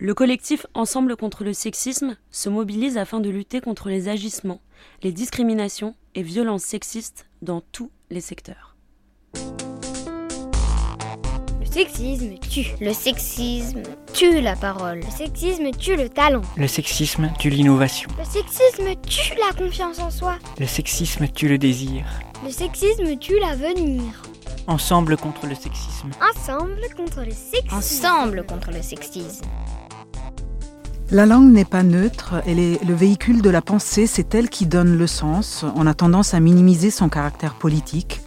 Le collectif Ensemble contre le sexisme se mobilise afin de lutter contre les agissements, les discriminations et violences sexistes dans tous les secteurs. Le sexisme tue. Le sexisme tue la parole. Le sexisme tue le talent. Le sexisme tue l'innovation. Le sexisme tue la confiance en soi. Le sexisme tue le désir. Le sexisme tue l'avenir. Ensemble contre le sexisme. Ensemble contre le sexisme. Ensemble contre le sexisme. La langue n'est pas neutre, elle est le véhicule de la pensée, c'est elle qui donne le sens. On a tendance à minimiser son caractère politique.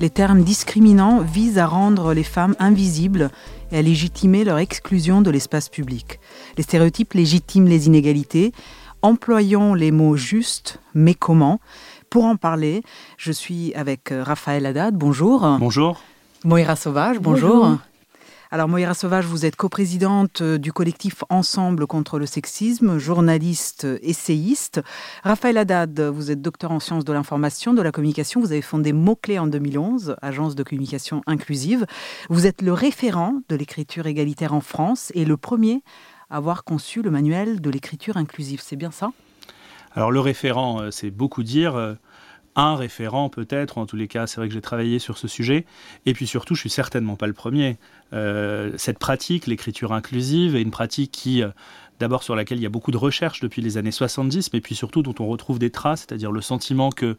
Les termes discriminants visent à rendre les femmes invisibles et à légitimer leur exclusion de l'espace public. Les stéréotypes légitiment les inégalités. Employons les mots justes, mais comment Pour en parler, je suis avec Raphaël Haddad. Bonjour. Bonjour. Moira Sauvage, bonjour. Alors Moira Sauvage, vous êtes coprésidente du collectif Ensemble contre le sexisme, journaliste, essayiste. Raphaël Haddad, vous êtes docteur en sciences de l'information, de la communication. Vous avez fondé Mots-Clés en 2011, agence de communication inclusive. Vous êtes le référent de l'écriture égalitaire en France et le premier à avoir conçu le manuel de l'écriture inclusive. C'est bien ça? Alors le référent, euh, c'est beaucoup dire un référent peut-être, en tous les cas c'est vrai que j'ai travaillé sur ce sujet, et puis surtout je suis certainement pas le premier. Euh, cette pratique, l'écriture inclusive, est une pratique qui, euh, d'abord sur laquelle il y a beaucoup de recherches depuis les années 70, mais puis surtout dont on retrouve des traces, c'est-à-dire le sentiment que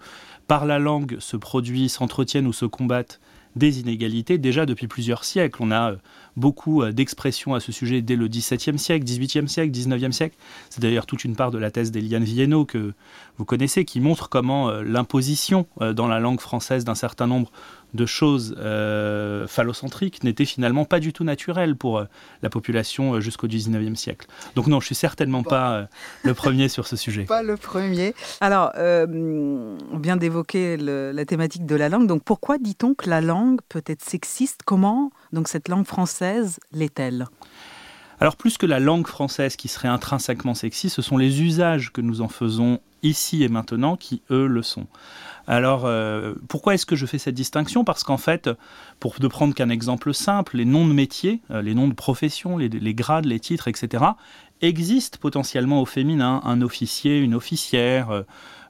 par la langue se produisent, s'entretiennent ou se combattent des inégalités déjà depuis plusieurs siècles. On a euh, beaucoup euh, d'expressions à ce sujet dès le XVIIe siècle, XVIIIe siècle, XIXe siècle. C'est d'ailleurs toute une part de la thèse d'Eliane Viennot que vous connaissez, qui montre comment euh, l'imposition dans la langue française d'un certain nombre de choses euh, phallocentriques n'était finalement pas du tout naturel pour euh, la population euh, jusqu'au 19e siècle. Donc non, je suis certainement pas le premier sur ce sujet. Pas le premier. Alors, on vient d'évoquer la thématique de la langue. Donc pourquoi dit-on que la langue peut être sexiste? Comment donc cette langue française l'est-elle? Alors plus que la langue française qui serait intrinsèquement sexiste, ce sont les usages que nous en faisons ici et maintenant qui, eux, le sont. Alors, euh, pourquoi est-ce que je fais cette distinction? Parce qu'en fait, pour ne prendre qu'un exemple simple, les noms de métiers, euh, les noms de professions, les, grades, les titres, etc., existent potentiellement au féminin. Un officier, une officière,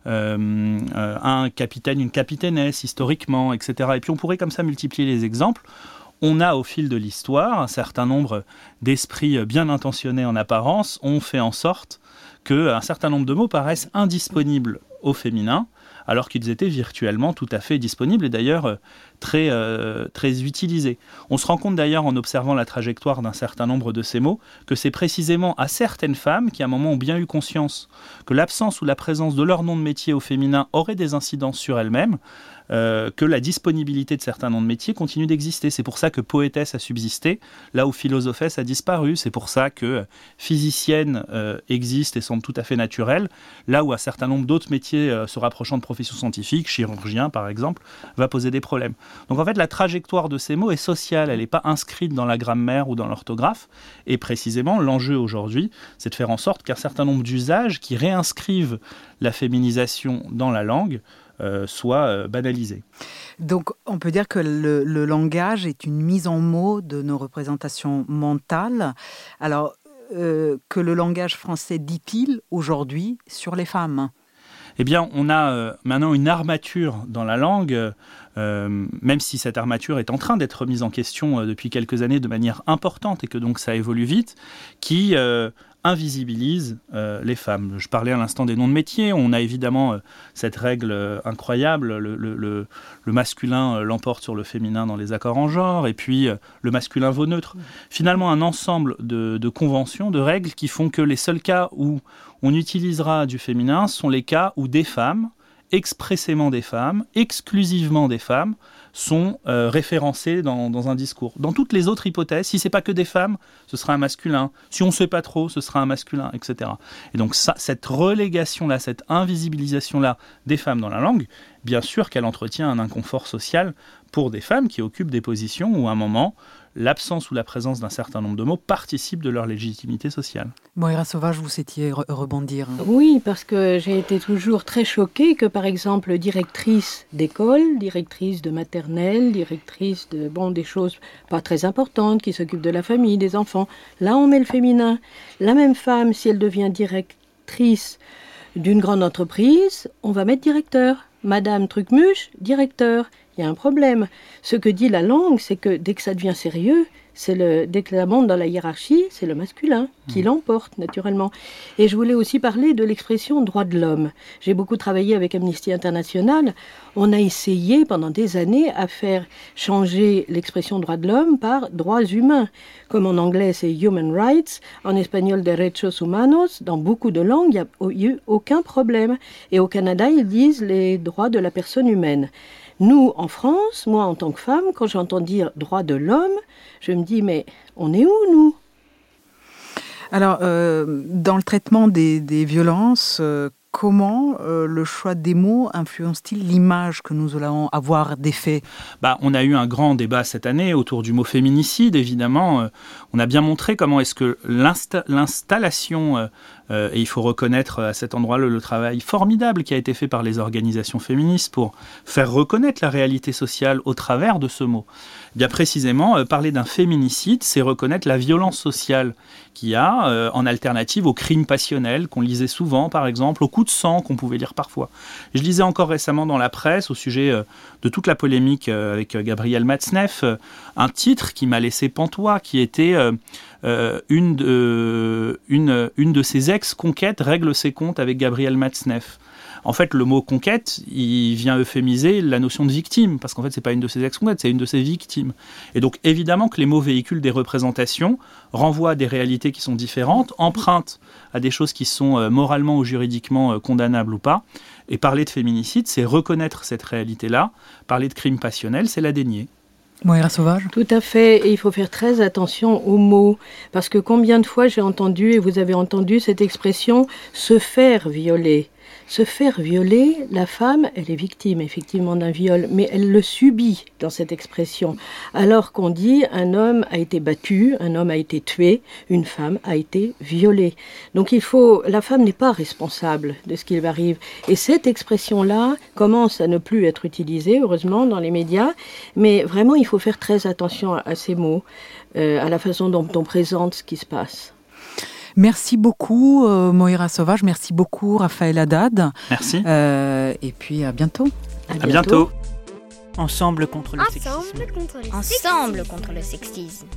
euh, un capitaine, une capitainesse, historiquement, etc. Et puis on pourrait comme ça multiplier les exemples. On a au fil de l'histoire un certain nombre d'esprits bien intentionnés en apparence ont fait en sorte qu'un certain nombre de mots paraissent indisponibles au féminin alors qu'ils étaient virtuellement tout à fait disponibles et d'ailleurs euh, très, euh, très utilisés. On se rend compte d'ailleurs en observant la trajectoire d'un certain nombre de ces mots que c'est précisément à certaines femmes qui à un moment ont bien eu conscience que l'absence ou la présence de leur nom de métier au féminin aurait des incidences sur elles-mêmes, euh, que la disponibilité de certains noms de métiers continue d'exister. C'est pour ça que poétesse a subsisté, là où philosophesse a disparu. C'est pour ça que physicienne euh, existe et semble tout à fait naturelle, là où un certain nombre d'autres métiers euh, se rapprochant de professions scientifiques, chirurgien par exemple, va poser des problèmes. Donc en fait, la trajectoire de ces mots est sociale, elle n'est pas inscrite dans la grammaire ou dans l'orthographe. Et précisément, l'enjeu aujourd'hui, c'est de faire en sorte qu'un certain nombre d'usages qui réinscrivent la féminisation dans la langue soit euh, banalisé. Donc on peut dire que le, langage est une mise en mots de nos représentations mentales. Alors euh, que le langage français dit-il aujourd'hui sur les femmes? Eh bien, on a maintenant une armature dans la langue, même si cette armature est en train d'être mise en question depuis quelques années de manière importante et que donc ça évolue vite, qui invisibilise euh, les femmes. Je parlais à l'instant des noms de métiers. On a évidemment euh, cette règle euh, incroyable. Le, masculin l'emporte sur le féminin dans les accords en genre, et puis le masculin vaut neutre. Finalement, un ensemble de, de, conventions, de règles qui font que les seuls cas où on utilisera du féminin sont les cas où des femmes, expressément des femmes, exclusivement des femmes, sont euh, référencés dans, un discours. Dans toutes les autres hypothèses, si c'est pas que des femmes, ce sera un masculin. Si on ne sait pas trop, ce sera un masculin, etc. Et donc ça, cette relégation-là, cette invisibilisation-là des femmes dans la langue, bien sûr qu'elle entretient un inconfort social pour des femmes qui occupent des positions où à un moment, l'absence ou la présence d'un certain nombre de mots participe de leur légitimité sociale. Moira Sauvage, vous souhaitiez re rebondir Oui, parce que j'ai été toujours très choquée que, par exemple, directrice d'école, directrice de directrice de bon des choses pas très importantes, qui s'occupe de la famille, des enfants, là on met le féminin. La même femme, si elle devient directrice d'une grande entreprise, on va mettre directeur. Madame Trucmuche, directeur. Il y a un problème. Ce que dit la langue, c'est que dès que ça devient sérieux, c'est le dès que monte dans la hiérarchie, c'est le masculin qui mmh. l'emporte naturellement. Et je voulais aussi parler de l'expression droit de l'homme. J'ai beaucoup travaillé avec Amnesty International. On a essayé pendant des années à faire changer l'expression droit de l'homme par droits humains. Comme en anglais c'est human rights, en espagnol derechos humanos, dans beaucoup de langues, il n'y a eu aucun problème. Et au Canada, ils disent les droits de la personne humaine. Nous, en France, moi en tant que femme, quand j'entends dire droit de l'homme, je me dis mais on est où nous? Alors, euh, dans le traitement des, violences, euh, comment euh, le choix des mots influence-t-il l'image que nous allons avoir des faits? Bah, On a eu un grand débat cette année autour du mot féminicide, évidemment. Euh, on a bien montré comment est-ce que l'installation, euh, et il faut reconnaître à cet endroit le, travail formidable qui a été fait par les organisations féministes pour faire reconnaître la réalité sociale au travers de ce mot. Bien précisément, parler d'un féminicide, c'est reconnaître la violence sociale qu'il y a en alternative au crime passionnel qu'on lisait souvent, par exemple, au coup sang qu'on pouvait lire parfois. Je lisais encore récemment dans la presse, au sujet euh, de toute la polémique euh, avec euh, Gabriel Matzneff, un titre qui m'a laissé pantois, qui était une, de, une, une de ses ex-conquêtes règle ses comptes avec Gabriel Matzneff. En fait, le mot conquête, il vient euphémiser la notion de victime, parce qu'en fait, c'est pas une de ses ex-conquêtes, c'est une de ses victimes. Et donc, évidemment que les mots véhiculent des représentations, renvoient à des réalités qui sont différentes, empruntent à des choses qui sont euh, moralement ou juridiquement euh, condamnables ou pas. Et parler de féminicide, c'est reconnaître cette réalité-là. Parler de crime passionnel, c'est la dénier. Moira Sauvage. Tout à fait, et il faut faire très attention aux mots, parce que combien de fois j'ai entendu, et vous avez entendu cette expression, se faire violer se faire violer, la femme, elle est victime effectivement d'un viol, mais elle le subit dans cette expression. Alors qu'on dit un homme a été battu, un homme a été tué, une femme a été violée. Donc la femme n'est pas responsable de ce qui arrive. Et cette expression-là commence à ne plus être utilisée, heureusement, dans les médias, mais vraiment il faut faire très attention à, ces mots, euh, à la façon dont on présente ce qui se passe. Merci beaucoup euh, Moira Sauvage, merci beaucoup Raphaël Haddad. Merci. Euh, et puis à bientôt. À bientôt. Ensemble contre le Ensemble sexisme. contre le Ensemble contre le sexisme.